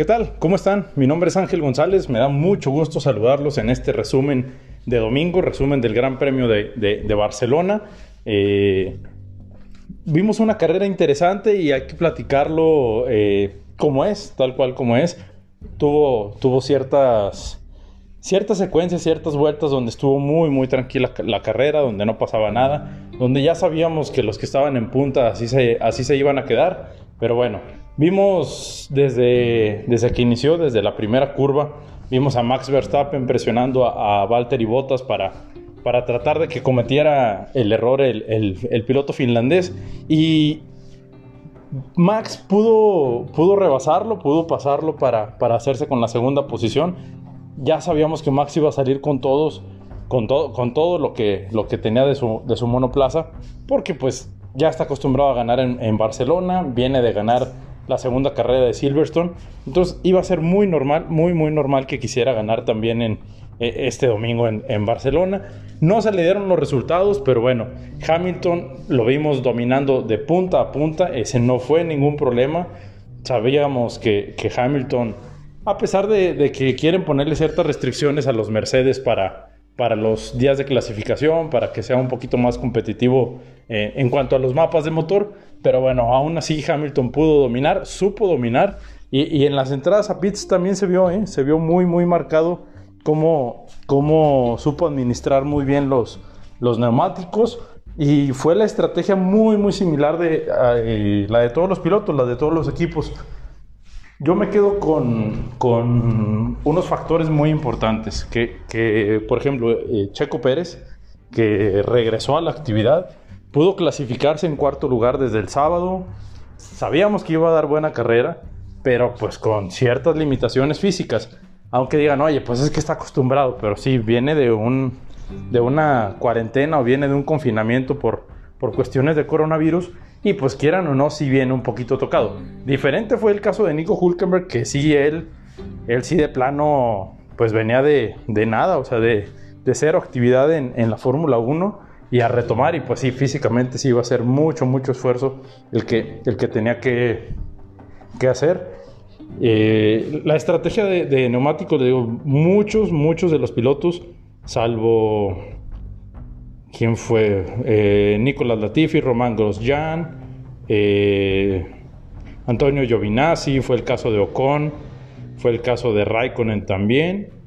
¿Qué tal? ¿Cómo están? Mi nombre es Ángel González. Me da mucho gusto saludarlos en este resumen de domingo, resumen del Gran Premio de, Barcelona. Eh, vimos una carrera interesante y hay que platicarlo eh, como es, tal cual como es. Tuvo, tuvo ciertas, ciertas secuencias, ciertas vueltas donde estuvo muy, muy tranquila la carrera, donde no pasaba nada, donde ya sabíamos que los que estaban en punta así se, así se iban a quedar. Pero bueno, Vimos desde, desde que inició, desde la primera curva, vimos a Max Verstappen presionando a, a Valtteri Bottas para, para tratar de que cometiera el error el, el, piloto finlandés. Y Max pudo, pudo rebasarlo, pudo pasarlo para, para hacerse con la segunda posición. Ya sabíamos que Max iba a salir con todos, con todo, con todo lo, que, lo que tenía de su, de su monoplaza, porque pues ya está acostumbrado a ganar en, en Barcelona, viene de ganar la segunda carrera de Silverstone. Entonces iba a ser muy normal, muy, muy normal que quisiera ganar también en e, este domingo en, Barcelona. No se le dieron los resultados, pero bueno, Hamilton lo vimos dominando de punta a punta. Ese no fue ningún problema. Sabíamos que, Hamilton, a pesar de, que quieren ponerle ciertas restricciones a los Mercedes para, para los días de clasificación, para que sea un poquito más competitivo eh, en cuanto a los mapas de motor, pero bueno, aún así Hamilton pudo dominar, supo dominar. Y, en las entradas a pits también se vio, ¿eh? se vio muy, muy marcado cómo, cómo supo administrar muy bien los, los neumáticos. Y fue la estrategia muy, muy similar de eh, la de todos los pilotos, la de todos los equipos. Yo me quedo con, con unos factores muy importantes, que, que por ejemplo, eh, Checo Pérez, que regresó a la actividad, Pudo clasificarse en cuarto lugar desde el sábado. Sabíamos que iba a dar buena carrera, pero pues con ciertas limitaciones físicas. Aunque digan, oye, pues es que está acostumbrado, pero sí, viene de, un, de una cuarentena o viene de un confinamiento por, por cuestiones de coronavirus y pues quieran o no, sí viene un poquito tocado. Diferente fue el caso de Nico Hulkenberg, que sí, él, él sí de plano, pues venía de, de nada, o sea, de, de cero actividad en, en la Fórmula 1 y a retomar. Y pues sí, físicamente sí iba a ser mucho, mucho esfuerzo el que, el que tenía que, que hacer. Eh, la estrategia de, de neumáticos, digo, muchos, muchos de los pilotos, salvo. ¿Quién fue? Eh, Nicolás Latifi, Román Grosjean, eh, Antonio Giovinazzi, fue el caso de Ocon, fue el caso de Raikkonen también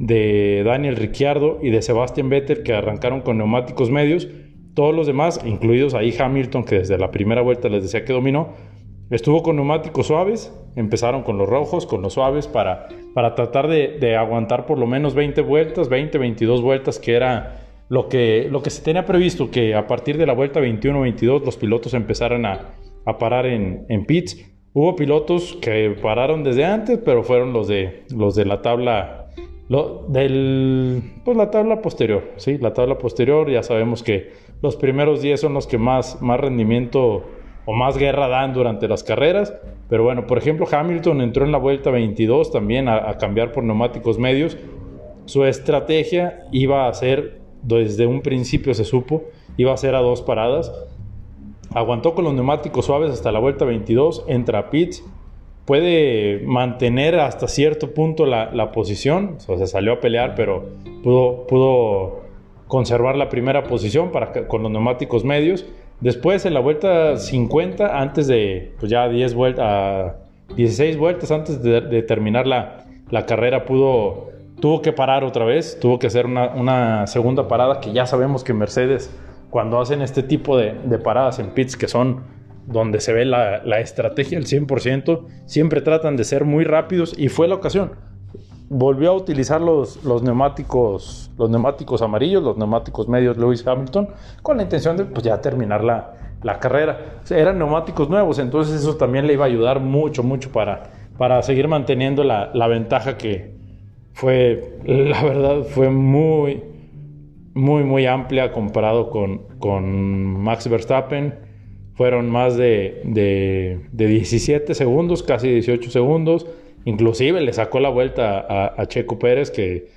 de Daniel Ricciardo y de Sebastian Vettel que arrancaron con neumáticos medios. Todos los demás, incluidos ahí Hamilton, que desde la primera vuelta les decía que dominó, estuvo con neumáticos suaves. Empezaron con los rojos, con los suaves, para, para tratar de, aguantar por lo menos 20 vueltas, 20, 22 vueltas, que era lo que, lo que se tenía previsto, que a partir de la vuelta 21-22 los pilotos empezaran a, a parar en, en, pits. Hubo pilotos que pararon desde antes, pero fueron los de, los de la tabla lo, del, pues la tabla posterior, ¿sí? La tabla posterior, ya sabemos que los primeros 10 son los que más, más rendimiento o más guerra dan durante las carreras. Pero bueno, por ejemplo, Hamilton entró en la vuelta 22 también a, cambiar por neumáticos medios. Su estrategia iba a ser, desde un principio se supo, iba a ser a dos paradas. Aguantó con los neumáticos suaves hasta la vuelta 22, entra a pits, puede mantener hasta cierto punto la, posición, o sea, se salió a pelear, pero pudo, pudo conservar la primera posición para, con los neumáticos medios. Después, en la vuelta 50, antes de pues ya 10 vueltas, 16 vueltas antes de, terminar la, la, carrera, pudo, tuvo que parar otra vez, tuvo que hacer una, una, segunda parada que ya sabemos que Mercedes, cuando hacen este tipo de, de paradas en pits que son donde se ve la, estrategia al 100%, siempre tratan de ser muy rápidos y fue la ocasión. Volvió a utilizar los, los, neumáticos, los neumáticos amarillos, los neumáticos medios Lewis Hamilton, con la intención de pues, ya terminar la, la carrera. eran neumáticos nuevos, entonces eso también le iba a ayudar mucho, mucho para, para seguir manteniendo la, la ventaja que fue, la verdad, fue muy, muy, muy amplia comparado con, con Max Verstappen fueron más de, de, 17 segundos, casi 18 segundos. Inclusive le sacó la vuelta a, Checo Pérez, que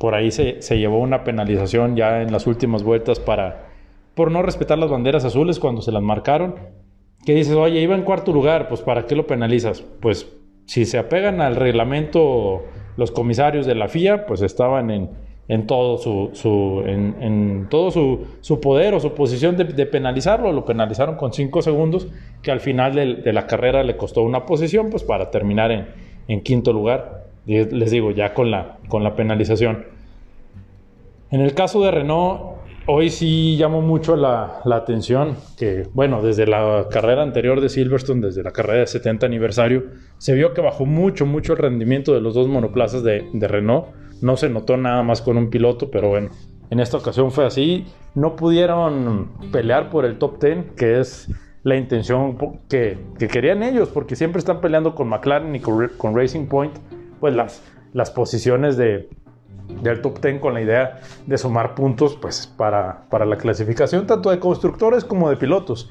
por ahí se, se, llevó una penalización ya en las últimas vueltas para, por no respetar las banderas azules cuando se las marcaron. Que dices, oye, iba en cuarto lugar, pues ¿para qué lo penalizas? Pues si se apegan al reglamento los comisarios de la FIA, pues estaban en, en todo su, en, todo su, su, poder o su posición de, penalizarlo. Lo penalizaron con 5 segundos, que al final de, la carrera le costó una posición, pues para terminar en, quinto lugar. Les digo, ya con la, con la penalización. En el caso de Renault, hoy sí llamó mucho la, atención que, bueno, desde la carrera anterior de Silverstone, desde la carrera de 70 aniversario, se vio que bajó mucho, mucho el rendimiento de los dos monoplazas de Renault no se notó nada más con un piloto, pero bueno, en esta ocasión fue así. No pudieron pelear por el top 10, que es la intención que, querían ellos, porque siempre están peleando con McLaren y con, Racing Point, pues las, las posiciones de, del top 10 con la idea de sumar puntos pues, para, para la clasificación, tanto de constructores como de pilotos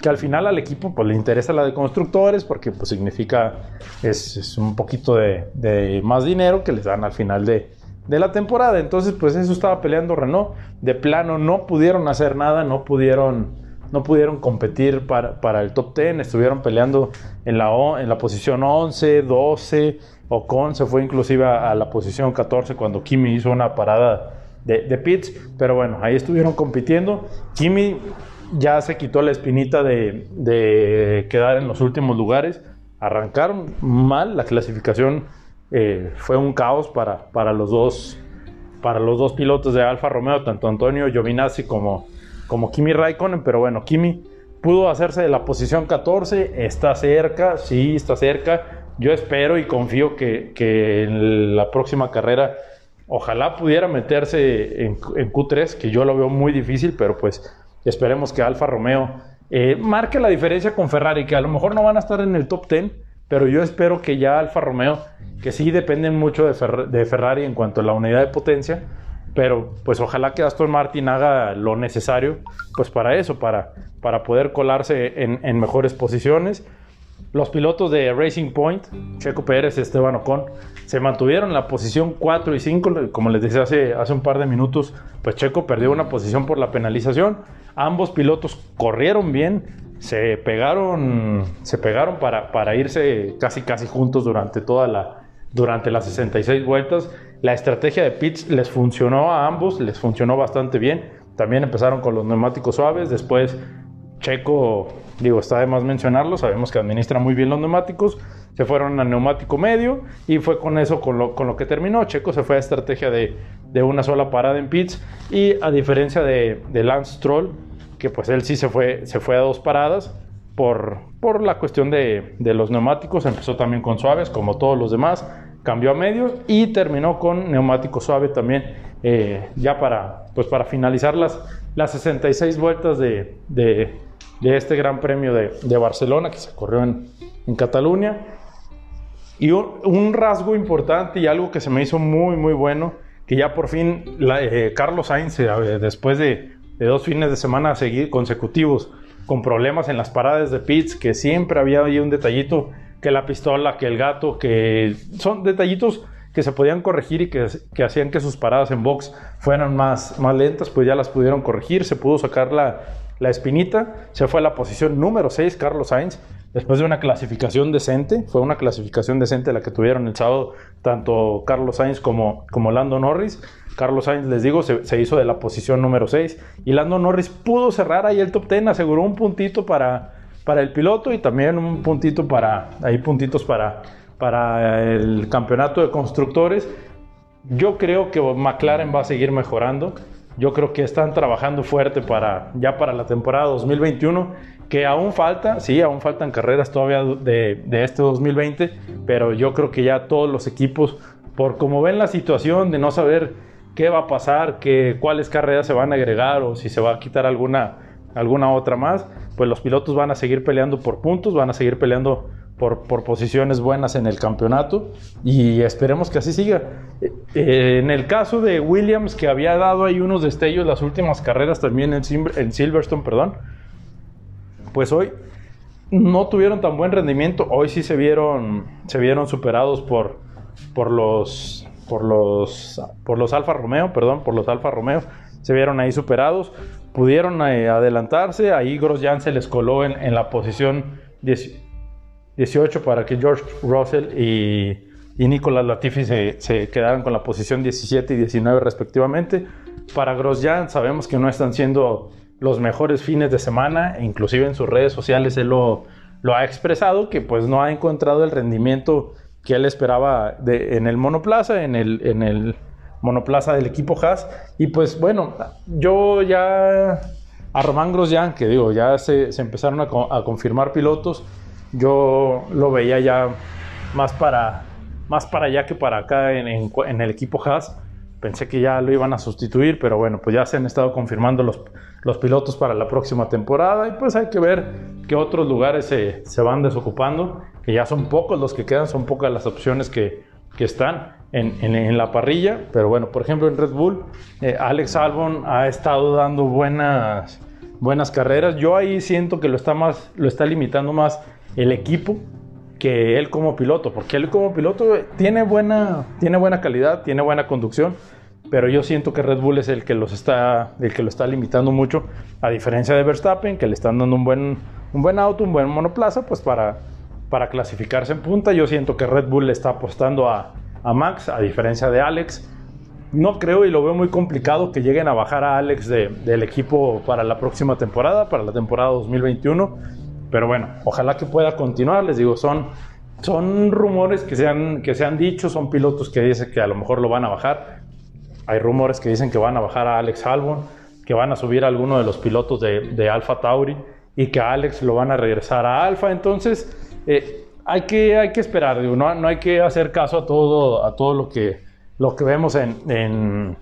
que al final al equipo pues, le interesa la de constructores porque pues, significa es, un poquito de, más dinero que les dan al final de, la temporada. Entonces, pues eso estaba peleando Renault. De plano no pudieron hacer nada, no pudieron, no pudieron competir para, para el top 10. Estuvieron peleando en la, en la posición 11, 12. Ocon se fue inclusive a, la posición 14 cuando Kimi hizo una parada de, de pits. Pero bueno, ahí estuvieron compitiendo. Kimi ya se quitó la espinita de, quedar en los últimos lugares. Arrancaron mal, la clasificación eh, fue un caos para, para, los dos, para los dos pilotos de Alfa Romeo, tanto Antonio Giovinazzi como, como Kimi Raikkonen, pero bueno, Kimi pudo hacerse de la posición 14, está cerca, sí, está cerca. Yo espero y confío que, que en la próxima carrera ojalá pudiera meterse en, en, Q3, que yo lo veo muy difícil, pero pues Esperemos que Alfa Romeo eh, marque la diferencia con Ferrari, que a lo mejor no van a estar en el top 10, pero yo espero que ya Alfa Romeo, que sí dependen mucho de, Ferrari en cuanto a la unidad de potencia, pero pues ojalá que Aston Martin haga lo necesario pues para eso, para, para poder colarse en, en mejores posiciones. Los pilotos de Racing Point, Checo Pérez y Esteban Ocon, se mantuvieron en la posición 4 y 5. Como les decía hace, hace un par de minutos, pues Checo perdió una posición por la penalización. Ambos pilotos corrieron bien, se pegaron, se pegaron para, para irse casi casi juntos durante toda la, durante las 66 vueltas. La estrategia de pits les funcionó a ambos, les funcionó bastante bien. También empezaron con los neumáticos suaves, después Checo, digo, está de más mencionarlo, sabemos que administra muy bien los neumáticos, se fueron a neumático medio y fue con eso con lo, con lo que terminó. Checo se fue a estrategia de, de, una sola parada en pits y a diferencia de, de, Lance Stroll, que pues él sí se fue, se fue a dos paradas por, por la cuestión de, de los neumáticos, empezó también con suaves como todos los demás, cambió a medios y terminó con neumático suave también eh, ya para, pues para finalizar las, las 66 vueltas de, de, de este Gran Premio de, de, Barcelona que se corrió en, en Cataluña. Y un, rasgo importante y algo que se me hizo muy, muy bueno, que ya por fin eh, Carlos Sainz, eh, después de, dos fines de semana seguir, consecutivos, con problemas en las paradas de pits, que siempre había ahí un detallito, que la pistola, que el gato, que son detallitos que se podían corregir y que, que, hacían que sus paradas en box fueran más, más lentas, pues ya las pudieron corregir, se pudo sacar la, la espinita, se fue a la posición número 6 Carlos Sainz, después de una clasificación decente, fue una clasificación decente la que tuvieron el sábado tanto Carlos Sainz como, como Lando Norris. Carlos Sainz, les digo, se, hizo de la posición número 6 y Lando Norris pudo cerrar ahí el top 10, aseguró un puntito para, para el piloto y también un puntito para, ahí puntitos para, para el campeonato de constructores. Yo creo que McLaren va a seguir mejorando. Yo creo que están trabajando fuerte para ya para la temporada 2021, que aún falta, sí, aún faltan carreras todavía de, de este 2020, pero yo creo que ya todos los equipos, por como ven la situación de no saber qué va a pasar, que, cuáles carreras se van a agregar o si se va a quitar alguna, alguna otra más, pues los pilotos van a seguir peleando por puntos, van a seguir peleando por, posiciones buenas en el campeonato y esperemos que así siga. Eh, en el caso de Williams, que había dado ahí unos destellos las últimas carreras también en, en Silverstone, perdón, pues hoy no tuvieron tan buen rendimiento, hoy sí se vieron, se vieron superados por, por los por los por los Alfa Romeo, perdón, por los Alfa Romeo, se vieron ahí superados, pudieron eh, adelantarse, ahí Grosjean se les coló en, en la posición 10 18 para que George Russell y, y Nicolas Latifi se, se, quedaran con la posición 17 y 19 respectivamente. Para Grosjean sabemos que no están siendo los mejores fines de semana, e inclusive en sus redes sociales él lo, lo ha expresado, que pues no ha encontrado el rendimiento que él esperaba de, en el monoplaza, en el, en el monoplaza del equipo Haas. Y pues bueno, yo ya a Román Grosjean, que digo, ya se, se empezaron a, a, confirmar pilotos, yo lo veía ya más para, más para allá que para acá en, en, el equipo Haas. Pensé que ya lo iban a sustituir, pero bueno, pues ya se han estado confirmando los, los pilotos para la próxima temporada y pues hay que ver qué otros lugares se, se van desocupando, que ya son pocos los que quedan, son pocas las opciones que, que están en, en, en, la parrilla, pero bueno, por ejemplo en Red Bull, eh, Alex Albon ha estado dando buenas, buenas carreras, yo ahí siento que lo está, más, lo está limitando más el equipo que él como piloto, porque él como piloto tiene buena, tiene buena calidad, tiene buena conducción, pero yo siento que Red Bull es el que los está, el que lo está limitando mucho, a diferencia de Verstappen, que le están dando un buen, un buen auto, un buen monoplaza, pues para, para clasificarse en punta. Yo siento que Red Bull le está apostando a, a Max, a diferencia de Alex. No creo y lo veo muy complicado que lleguen a bajar a Alex de, del equipo para la próxima temporada, para la temporada 2021 pero bueno, ojalá que pueda continuar. Les digo, son, son rumores que se, han, que se han dicho, son pilotos que dicen que a lo mejor lo van a bajar. Hay rumores que dicen que van a bajar a Alex Albon, que van a subir a alguno de los pilotos de, de Alfa Tauri y que a Alex lo van a regresar a Alfa. Entonces, eh, hay, que, hay que esperar, digo, no, no hay que hacer caso a todo, a todo lo, que, lo que vemos en, en,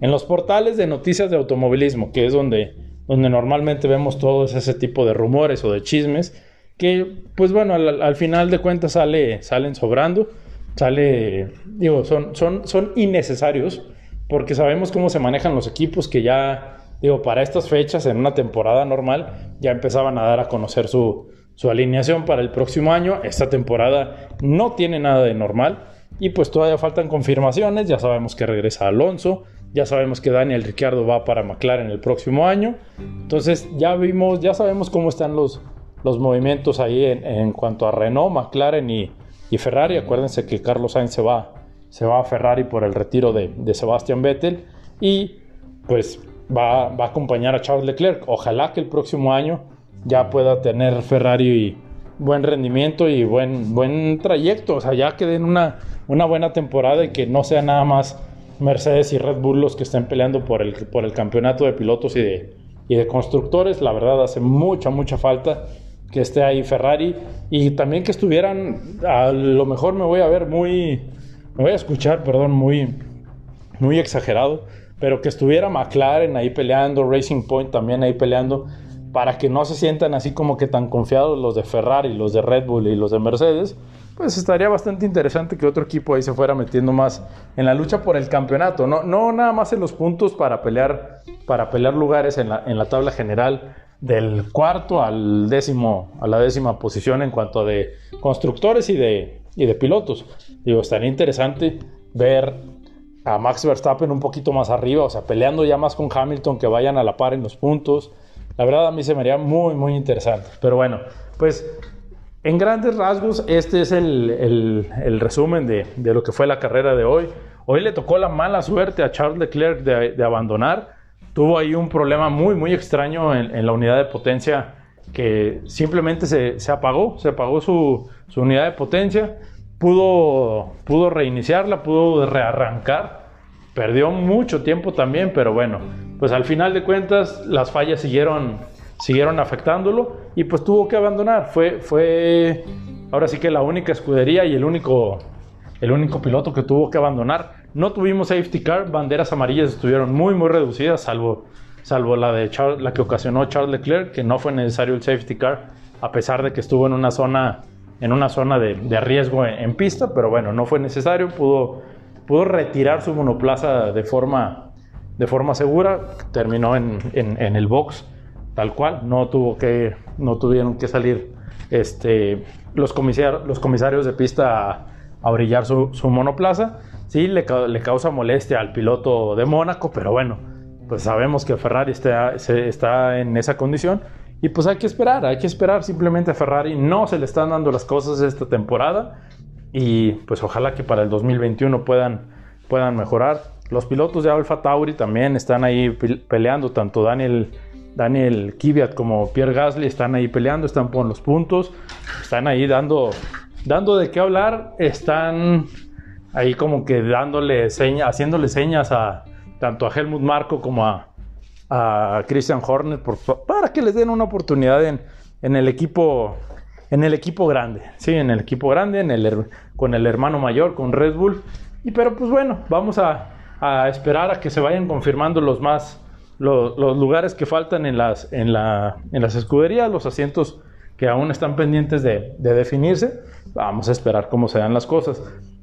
en los portales de noticias de automovilismo, que es donde donde normalmente vemos todos ese tipo de rumores o de chismes, que pues bueno, al, al final de cuentas sale, salen sobrando, sale, digo, son, son, son innecesarios, porque sabemos cómo se manejan los equipos que ya, digo, para estas fechas, en una temporada normal, ya empezaban a dar a conocer su, su alineación para el próximo año. Esta temporada no tiene nada de normal y pues todavía faltan confirmaciones, ya sabemos que regresa Alonso, ya sabemos que Daniel Ricciardo va para McLaren el próximo año. Entonces ya vimos, ya sabemos cómo están los, los movimientos ahí en, cuanto a Renault, McLaren y, y, Ferrari. Acuérdense que Carlos Sainz se va, se va a Ferrari por el retiro de, de Sebastian Vettel. Y pues va, va, a acompañar a Charles Leclerc. Ojalá que el próximo año ya pueda tener Ferrari buen rendimiento y buen, buen trayecto. O sea, ya que den una, una buena temporada y que no sea nada más Mercedes y Red Bull los que estén peleando por el, por el campeonato de pilotos y de, y de constructores. La verdad hace mucha, mucha falta que esté ahí Ferrari y también que estuvieran, a lo mejor me voy a ver muy, me voy a escuchar, perdón, muy, muy exagerado, pero que estuviera McLaren ahí peleando, Racing Point también ahí peleando, para que no se sientan así como que tan confiados los de Ferrari, los de Red Bull y los de Mercedes, pues estaría bastante interesante que otro equipo ahí se fuera metiendo más en la lucha por el campeonato, no, no nada más en los puntos para pelear, para pelear lugares en la, en la tabla general del cuarto al décimo, a la décima posición en cuanto a de constructores y de, y de pilotos. Digo, estaría interesante ver a Max Verstappen un poquito más arriba, o sea, peleando ya más con Hamilton, que vayan a la par en los puntos. La verdad a mí se me haría muy, muy interesante. Pero bueno, pues en grandes rasgos, este es el, el, el resumen de, de, lo que fue la carrera de hoy. Hoy le tocó la mala suerte a Charles Leclerc de, de abandonar. Tuvo ahí un problema muy, muy extraño en, en la unidad de potencia que simplemente se, se apagó, se apagó su, su, unidad de potencia. Pudo, pudo reiniciarla, pudo rearrancar. Perdió mucho tiempo también, pero bueno, pues al final de cuentas las fallas siguieron, siguieron afectándolo y pues tuvo que abandonar. Fue, fue ahora sí que la única escudería y el único, el único piloto que tuvo que abandonar. No tuvimos safety car, banderas amarillas estuvieron muy, muy reducidas, salvo, salvo la, de Charles, la que ocasionó Charles Leclerc, que no fue necesario el safety car, a pesar de que estuvo en una zona, en una zona de, de riesgo en, pista, pero bueno, no fue necesario, pudo, pudo retirar su monoplaza de forma, de forma segura, terminó en, el box tal cual, no tuvo que, no tuvieron que salir este, los, comisar, los comisarios de pista a, a brillar su, su, monoplaza. Sí, le, causa molestia al piloto de Mónaco, pero bueno, pues sabemos que Ferrari está, está en esa condición Y pues hay que esperar, hay que esperar. Simplemente a Ferrari no se le están dando las cosas esta temporada. Y pues ojalá que para el 2021 puedan, puedan mejorar. Los pilotos de Alfa Tauri también están ahí peleando, tanto Daniel, Daniel Kvyat como Pierre Gasly están ahí peleando, están por los puntos, están ahí dando, dando de qué hablar, están ahí como que dándole haciéndole señas a tanto a Helmut Marco como a, a Christian Horner para que les den una oportunidad en, en, el equipo en el equipo grande, sí, en el equipo grande, en el, con el hermano mayor, con Red Bull. Y pero pues bueno, vamos a, a esperar a que se vayan confirmando los más los, lugares que faltan en las, en, la, en las escuderías, los asientos que aún están pendientes de, de, definirse. Vamos a esperar cómo se dan las cosas.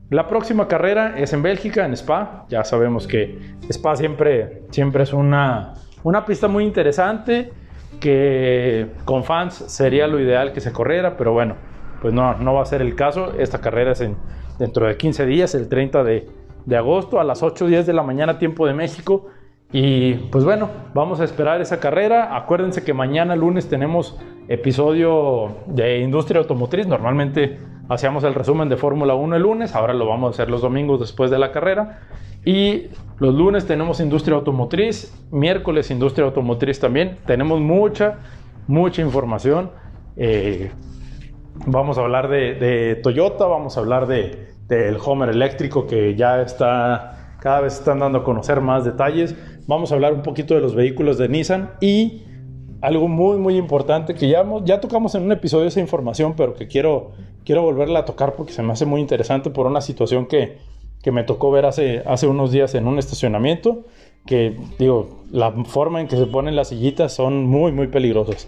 La próxima carrera es en Bélgica, en Spa. Ya sabemos que Spa siempre, siempre es una, una pista muy interesante que con fans sería lo ideal que se corriera, pero bueno, pues no, no va a ser el caso. Esta carrera es en, dentro de 15 días, el 30 de, de agosto a las 8.10 de la mañana tiempo de México. Y pues bueno, vamos a esperar esa carrera. Acuérdense que mañana lunes tenemos episodio de industria automotriz. Normalmente hacíamos el resumen de Fórmula 1 el lunes, ahora lo vamos a hacer los domingos después de la carrera. Y los lunes tenemos industria automotriz, miércoles industria automotriz también. Tenemos mucha, mucha información. Eh, vamos a hablar de Toyota, vamos a hablar de, del Homer eléctrico que ya está, cada vez están dando a conocer más detalles. Vamos a hablar un poquito de los vehículos de Nissan y algo muy, muy importante que ya, ya tocamos en un episodio esa información, pero que quiero, quiero volverla a tocar porque se me hace muy interesante por una situación que, que me tocó ver hace, hace unos días en un estacionamiento, que digo, la forma en que se ponen las sillitas son muy, muy peligrosas.